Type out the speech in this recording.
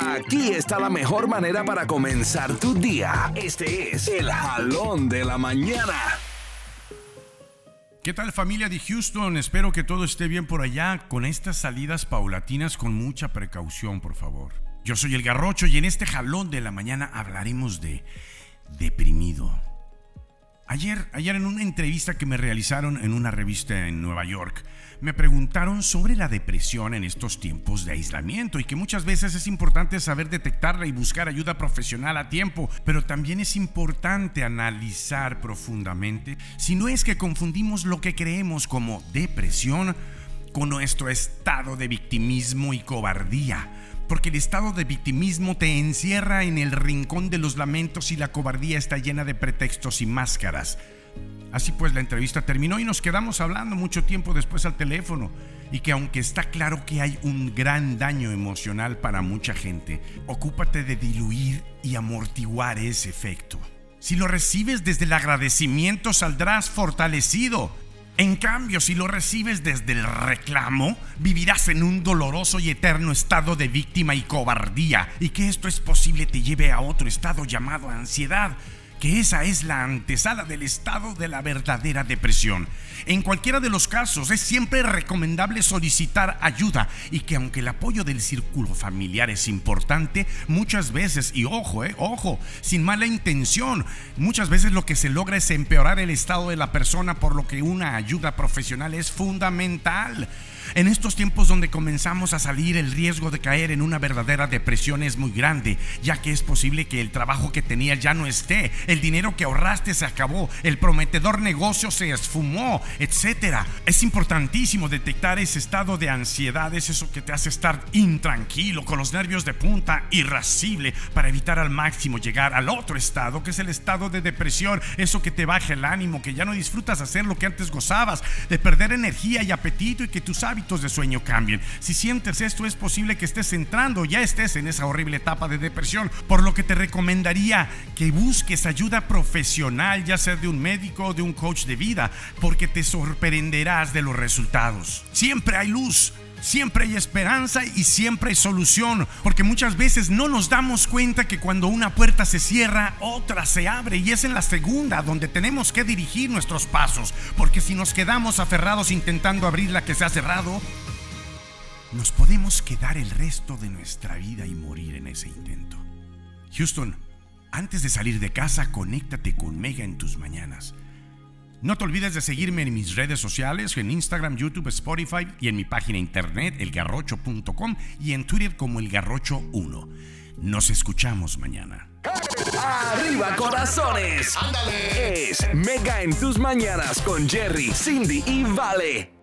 Aquí está la mejor manera para comenzar tu día. Este es el jalón de la mañana. ¿Qué tal familia de Houston? Espero que todo esté bien por allá con estas salidas paulatinas con mucha precaución, por favor. Yo soy el Garrocho y en este jalón de la mañana hablaremos de deprimido. Ayer, ayer en una entrevista que me realizaron en una revista en Nueva York, me preguntaron sobre la depresión en estos tiempos de aislamiento y que muchas veces es importante saber detectarla y buscar ayuda profesional a tiempo, pero también es importante analizar profundamente si no es que confundimos lo que creemos como depresión con nuestro estado de victimismo y cobardía porque el estado de victimismo te encierra en el rincón de los lamentos y la cobardía está llena de pretextos y máscaras. Así pues, la entrevista terminó y nos quedamos hablando mucho tiempo después al teléfono. Y que aunque está claro que hay un gran daño emocional para mucha gente, ocúpate de diluir y amortiguar ese efecto. Si lo recibes desde el agradecimiento, saldrás fortalecido en cambio, si lo recibes desde el reclamo, vivirás en un doloroso y eterno estado de víctima y cobardía, y que esto es posible te lleve a otro estado llamado ansiedad, que esa es la antesala del estado de la verdadera depresión. En cualquiera de los casos es siempre recomendable solicitar ayuda y que aunque el apoyo del círculo familiar es importante, muchas veces, y ojo, eh, ojo, sin mala intención, muchas veces lo que se logra es empeorar el estado de la persona por lo que una ayuda profesional es fundamental. En estos tiempos donde comenzamos a salir, el riesgo de caer en una verdadera depresión es muy grande, ya que es posible que el trabajo que tenías ya no esté, el dinero que ahorraste se acabó, el prometedor negocio se esfumó, etc. Es importantísimo detectar ese estado de ansiedad, es eso que te hace estar intranquilo, con los nervios de punta, irascible, para evitar al máximo llegar al otro estado, que es el estado de depresión, eso que te baja el ánimo, que ya no disfrutas hacer lo que antes gozabas, de perder energía y apetito y que tú sabes de sueño cambien. Si sientes esto, es posible que estés entrando, ya estés en esa horrible etapa de depresión, por lo que te recomendaría que busques ayuda profesional, ya sea de un médico o de un coach de vida, porque te sorprenderás de los resultados. Siempre hay luz. Siempre hay esperanza y siempre hay solución, porque muchas veces no nos damos cuenta que cuando una puerta se cierra, otra se abre y es en la segunda donde tenemos que dirigir nuestros pasos, porque si nos quedamos aferrados intentando abrir la que se ha cerrado, nos podemos quedar el resto de nuestra vida y morir en ese intento. Houston, antes de salir de casa, conéctate con Mega en tus mañanas. No te olvides de seguirme en mis redes sociales, en Instagram, YouTube, Spotify y en mi página internet elgarrocho.com y en Twitter como elgarrocho1. Nos escuchamos mañana. Arriba corazones. Ándale. Es Mega en tus mañanas con Jerry, Cindy y Vale.